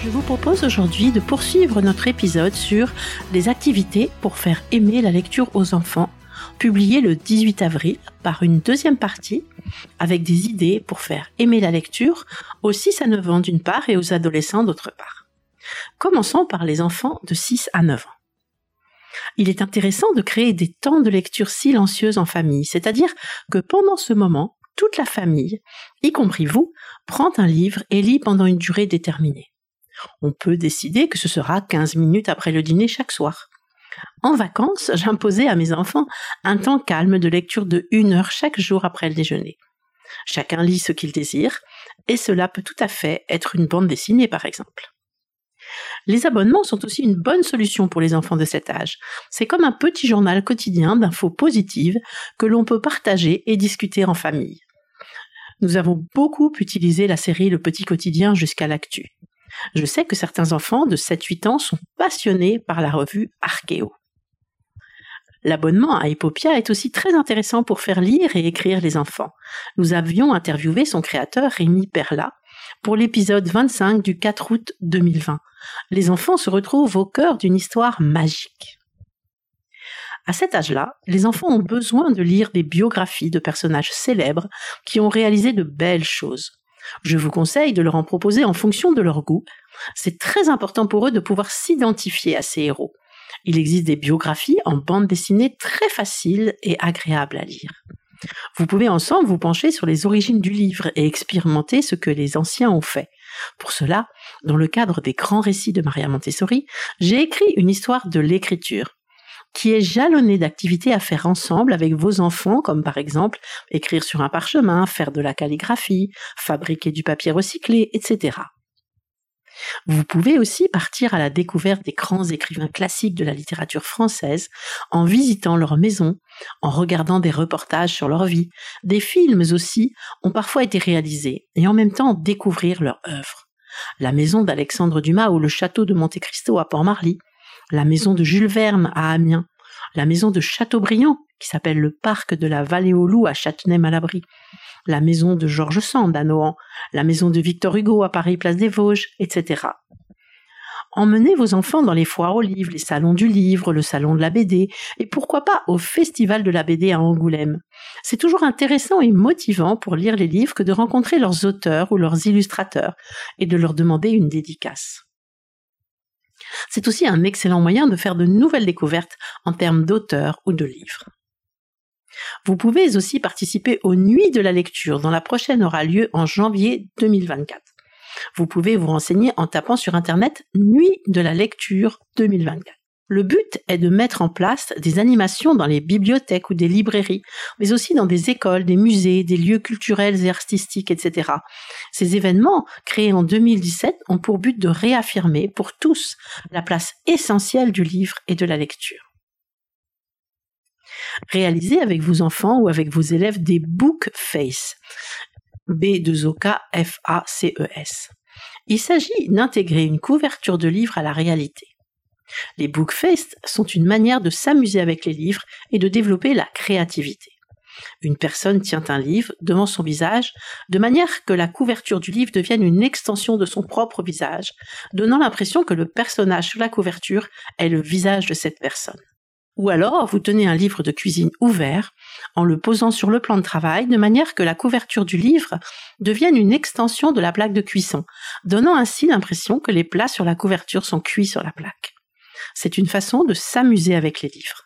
Je vous propose aujourd'hui de poursuivre notre épisode sur les activités pour faire aimer la lecture aux enfants, publié le 18 avril par une deuxième partie avec des idées pour faire aimer la lecture aux 6 à 9 ans d'une part et aux adolescents d'autre part. Commençons par les enfants de 6 à 9 ans. Il est intéressant de créer des temps de lecture silencieuse en famille, c'est-à-dire que pendant ce moment, toute la famille, y compris vous, prend un livre et lit pendant une durée déterminée. On peut décider que ce sera 15 minutes après le dîner chaque soir. En vacances, j'imposais à mes enfants un temps calme de lecture de une heure chaque jour après le déjeuner. Chacun lit ce qu'il désire, et cela peut tout à fait être une bande dessinée par exemple. Les abonnements sont aussi une bonne solution pour les enfants de cet âge. C'est comme un petit journal quotidien d'infos positives que l'on peut partager et discuter en famille. Nous avons beaucoup utilisé la série Le Petit Quotidien jusqu'à l'actu. Je sais que certains enfants de 7-8 ans sont passionnés par la revue Archéo. L'abonnement à Epopia est aussi très intéressant pour faire lire et écrire les enfants. Nous avions interviewé son créateur Rémi Perla pour l'épisode 25 du 4 août 2020. Les enfants se retrouvent au cœur d'une histoire magique. À cet âge-là, les enfants ont besoin de lire des biographies de personnages célèbres qui ont réalisé de belles choses. Je vous conseille de leur en proposer en fonction de leur goût. C'est très important pour eux de pouvoir s'identifier à ces héros. Il existe des biographies en bande dessinée très faciles et agréables à lire. Vous pouvez ensemble vous pencher sur les origines du livre et expérimenter ce que les anciens ont fait. Pour cela, dans le cadre des grands récits de Maria Montessori, j'ai écrit une histoire de l'écriture qui est jalonnée d'activités à faire ensemble avec vos enfants, comme par exemple écrire sur un parchemin, faire de la calligraphie, fabriquer du papier recyclé, etc. Vous pouvez aussi partir à la découverte des grands écrivains classiques de la littérature française en visitant leur maison, en regardant des reportages sur leur vie. Des films aussi ont parfois été réalisés et en même temps découvrir leur œuvre. La maison d'Alexandre Dumas ou le château de Monte Cristo à Port-Marly, la maison de Jules Verne à Amiens, la maison de Chateaubriand qui s'appelle le parc de la Vallée aux Loups à Châtenay-Malabry, la maison de Georges Sand à Nohant, la maison de Victor Hugo à Paris Place des Vosges, etc. Emmenez vos enfants dans les foires aux livres, les salons du livre, le salon de la BD, et pourquoi pas au festival de la BD à Angoulême. C'est toujours intéressant et motivant pour lire les livres que de rencontrer leurs auteurs ou leurs illustrateurs et de leur demander une dédicace. C'est aussi un excellent moyen de faire de nouvelles découvertes en termes d'auteurs ou de livres. Vous pouvez aussi participer aux Nuits de la lecture, dont la prochaine aura lieu en janvier 2024. Vous pouvez vous renseigner en tapant sur Internet Nuit de la lecture 2024. Le but est de mettre en place des animations dans les bibliothèques ou des librairies, mais aussi dans des écoles, des musées, des lieux culturels et artistiques, etc. Ces événements, créés en 2017, ont pour but de réaffirmer pour tous la place essentielle du livre et de la lecture. Réalisez avec vos enfants ou avec vos élèves des book face. B-2-O-K-F-A-C-E-S. Il s'agit d'intégrer une couverture de livre à la réalité. Les book face sont une manière de s'amuser avec les livres et de développer la créativité. Une personne tient un livre devant son visage de manière que la couverture du livre devienne une extension de son propre visage, donnant l'impression que le personnage sur la couverture est le visage de cette personne. Ou alors, vous tenez un livre de cuisine ouvert en le posant sur le plan de travail de manière que la couverture du livre devienne une extension de la plaque de cuisson, donnant ainsi l'impression que les plats sur la couverture sont cuits sur la plaque. C'est une façon de s'amuser avec les livres.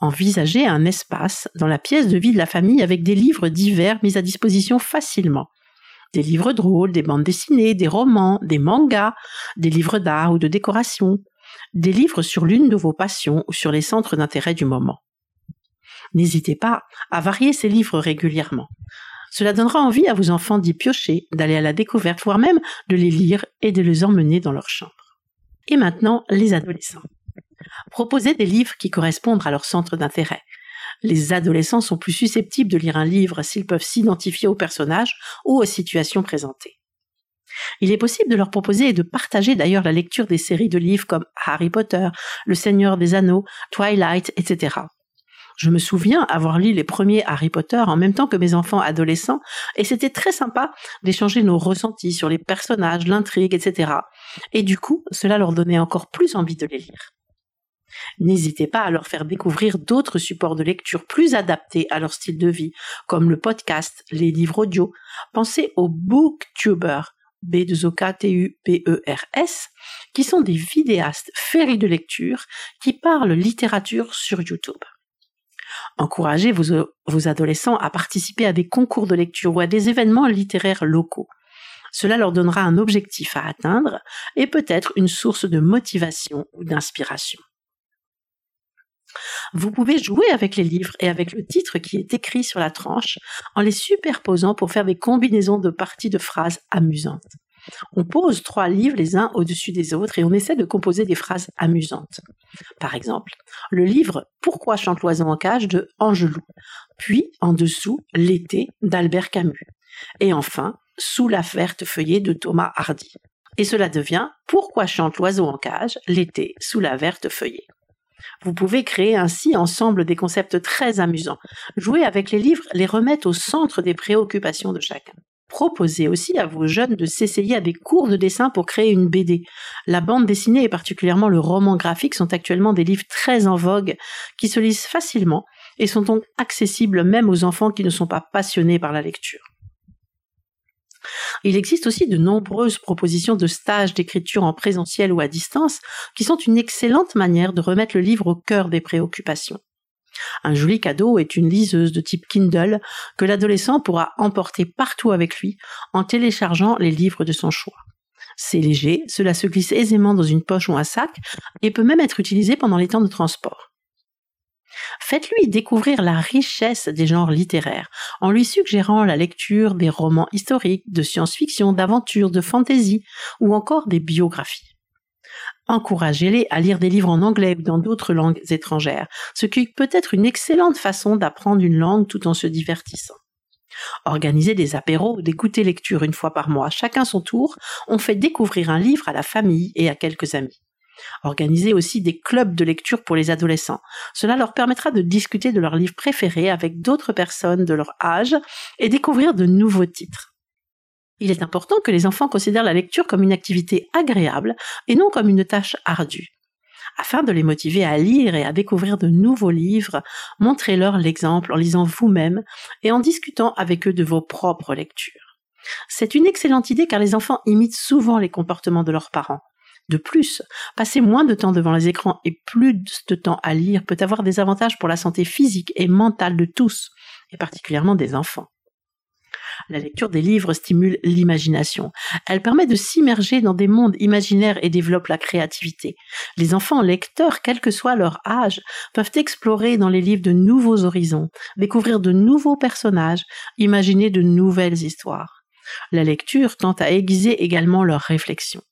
Envisagez un espace dans la pièce de vie de la famille avec des livres divers mis à disposition facilement. Des livres drôles, des bandes dessinées, des romans, des mangas, des livres d'art ou de décoration, des livres sur l'une de vos passions ou sur les centres d'intérêt du moment. N'hésitez pas à varier ces livres régulièrement. Cela donnera envie à vos enfants d'y piocher, d'aller à la découverte, voire même de les lire et de les emmener dans leur chambre. Et maintenant, les adolescents. Proposez des livres qui correspondent à leur centre d'intérêt. Les adolescents sont plus susceptibles de lire un livre s'ils peuvent s'identifier aux personnages ou aux situations présentées. Il est possible de leur proposer et de partager d'ailleurs la lecture des séries de livres comme Harry Potter, Le Seigneur des Anneaux, Twilight, etc. Je me souviens avoir lu les premiers Harry Potter en même temps que mes enfants adolescents, et c'était très sympa d'échanger nos ressentis sur les personnages, l'intrigue, etc. Et du coup, cela leur donnait encore plus envie de les lire. N'hésitez pas à leur faire découvrir d'autres supports de lecture plus adaptés à leur style de vie, comme le podcast, les livres audio. Pensez aux booktubers, b 2 o k t u b e r s qui sont des vidéastes férus de lecture qui parlent littérature sur YouTube. Encouragez vos, adolescents à participer à des concours de lecture ou à des événements littéraires locaux. Cela leur donnera un objectif à atteindre et peut-être une source de motivation ou d'inspiration. Vous pouvez jouer avec les livres et avec le titre qui est écrit sur la tranche en les superposant pour faire des combinaisons de parties de phrases amusantes. On pose trois livres les uns au-dessus des autres et on essaie de composer des phrases amusantes. Par exemple, le livre Pourquoi chante l'oiseau en cage de Angelou, puis en dessous L'été d'Albert Camus, et enfin Sous la verte feuillée de Thomas Hardy. Et cela devient Pourquoi chante l'oiseau en cage l'été sous la verte feuillée. Vous pouvez créer ainsi ensemble des concepts très amusants. Jouer avec les livres les remettre au centre des préoccupations de chacun. Proposez aussi à vos jeunes de s'essayer à des cours de dessin pour créer une BD. La bande dessinée et particulièrement le roman graphique sont actuellement des livres très en vogue qui se lisent facilement et sont donc accessibles même aux enfants qui ne sont pas passionnés par la lecture. Il existe aussi de nombreuses propositions de stages d'écriture en présentiel ou à distance qui sont une excellente manière de remettre le livre au cœur des préoccupations. Un joli cadeau est une liseuse de type Kindle que l'adolescent pourra emporter partout avec lui en téléchargeant les livres de son choix. C'est léger, cela se glisse aisément dans une poche ou un sac et peut même être utilisé pendant les temps de transport. Faites-lui découvrir la richesse des genres littéraires en lui suggérant la lecture des romans historiques, de science-fiction, d'aventure, de fantaisie ou encore des biographies. Encouragez-les à lire des livres en anglais ou dans d'autres langues étrangères, ce qui peut être une excellente façon d'apprendre une langue tout en se divertissant. Organisez des apéros ou des lecture une fois par mois, chacun son tour, on fait découvrir un livre à la famille et à quelques amis. Organisez aussi des clubs de lecture pour les adolescents. Cela leur permettra de discuter de leurs livres préférés avec d'autres personnes de leur âge et découvrir de nouveaux titres. Il est important que les enfants considèrent la lecture comme une activité agréable et non comme une tâche ardue. Afin de les motiver à lire et à découvrir de nouveaux livres, montrez-leur l'exemple en lisant vous-même et en discutant avec eux de vos propres lectures. C'est une excellente idée car les enfants imitent souvent les comportements de leurs parents. De plus, passer moins de temps devant les écrans et plus de temps à lire peut avoir des avantages pour la santé physique et mentale de tous, et particulièrement des enfants. La lecture des livres stimule l'imagination. Elle permet de s'immerger dans des mondes imaginaires et développe la créativité. Les enfants lecteurs, quel que soit leur âge, peuvent explorer dans les livres de nouveaux horizons, découvrir de nouveaux personnages, imaginer de nouvelles histoires. La lecture tend à aiguiser également leurs réflexions.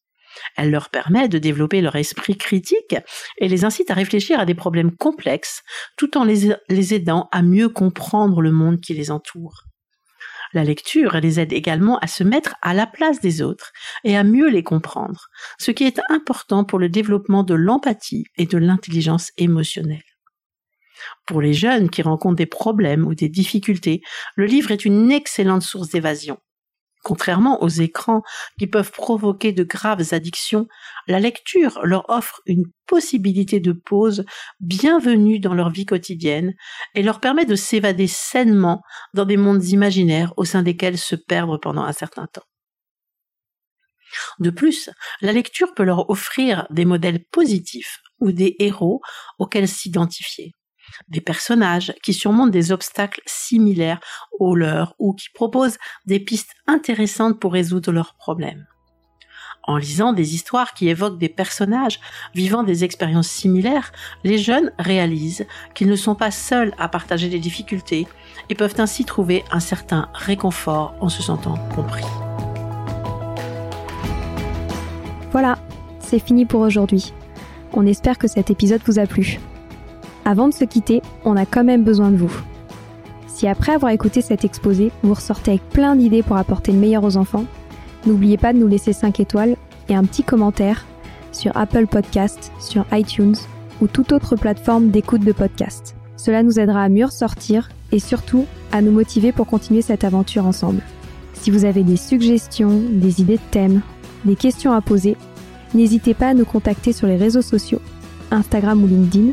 Elle leur permet de développer leur esprit critique et les incite à réfléchir à des problèmes complexes tout en les, aidant à mieux comprendre le monde qui les entoure. La lecture les aide également à se mettre à la place des autres et à mieux les comprendre, ce qui est important pour le développement de l'empathie et de l'intelligence émotionnelle. Pour les jeunes qui rencontrent des problèmes ou des difficultés, le livre est une excellente source d'évasion. Contrairement aux écrans qui peuvent provoquer de graves addictions, la lecture leur offre une possibilité de pause bienvenue dans leur vie quotidienne et leur permet de s'évader sainement dans des mondes imaginaires au sein desquels se perdre pendant un certain temps. De plus, la lecture peut leur offrir des modèles positifs ou des héros auxquels s'identifier des personnages qui surmontent des obstacles similaires aux leurs ou qui proposent des pistes intéressantes pour résoudre leurs problèmes. En lisant des histoires qui évoquent des personnages vivant des expériences similaires, les jeunes réalisent qu'ils ne sont pas seuls à partager des difficultés et peuvent ainsi trouver un certain réconfort en se sentant compris. Voilà, c'est fini pour aujourd'hui. On espère que cet épisode vous a plu. Avant de se quitter, on a quand même besoin de vous. Si après avoir écouté cet exposé, vous ressortez avec plein d'idées pour apporter le meilleur aux enfants, n'oubliez pas de nous laisser 5 étoiles et un petit commentaire sur Apple Podcast, sur iTunes ou toute autre plateforme d'écoute de podcast. Cela nous aidera à mieux ressortir et surtout à nous motiver pour continuer cette aventure ensemble. Si vous avez des suggestions, des idées de thèmes, des questions à poser, n'hésitez pas à nous contacter sur les réseaux sociaux, Instagram ou LinkedIn,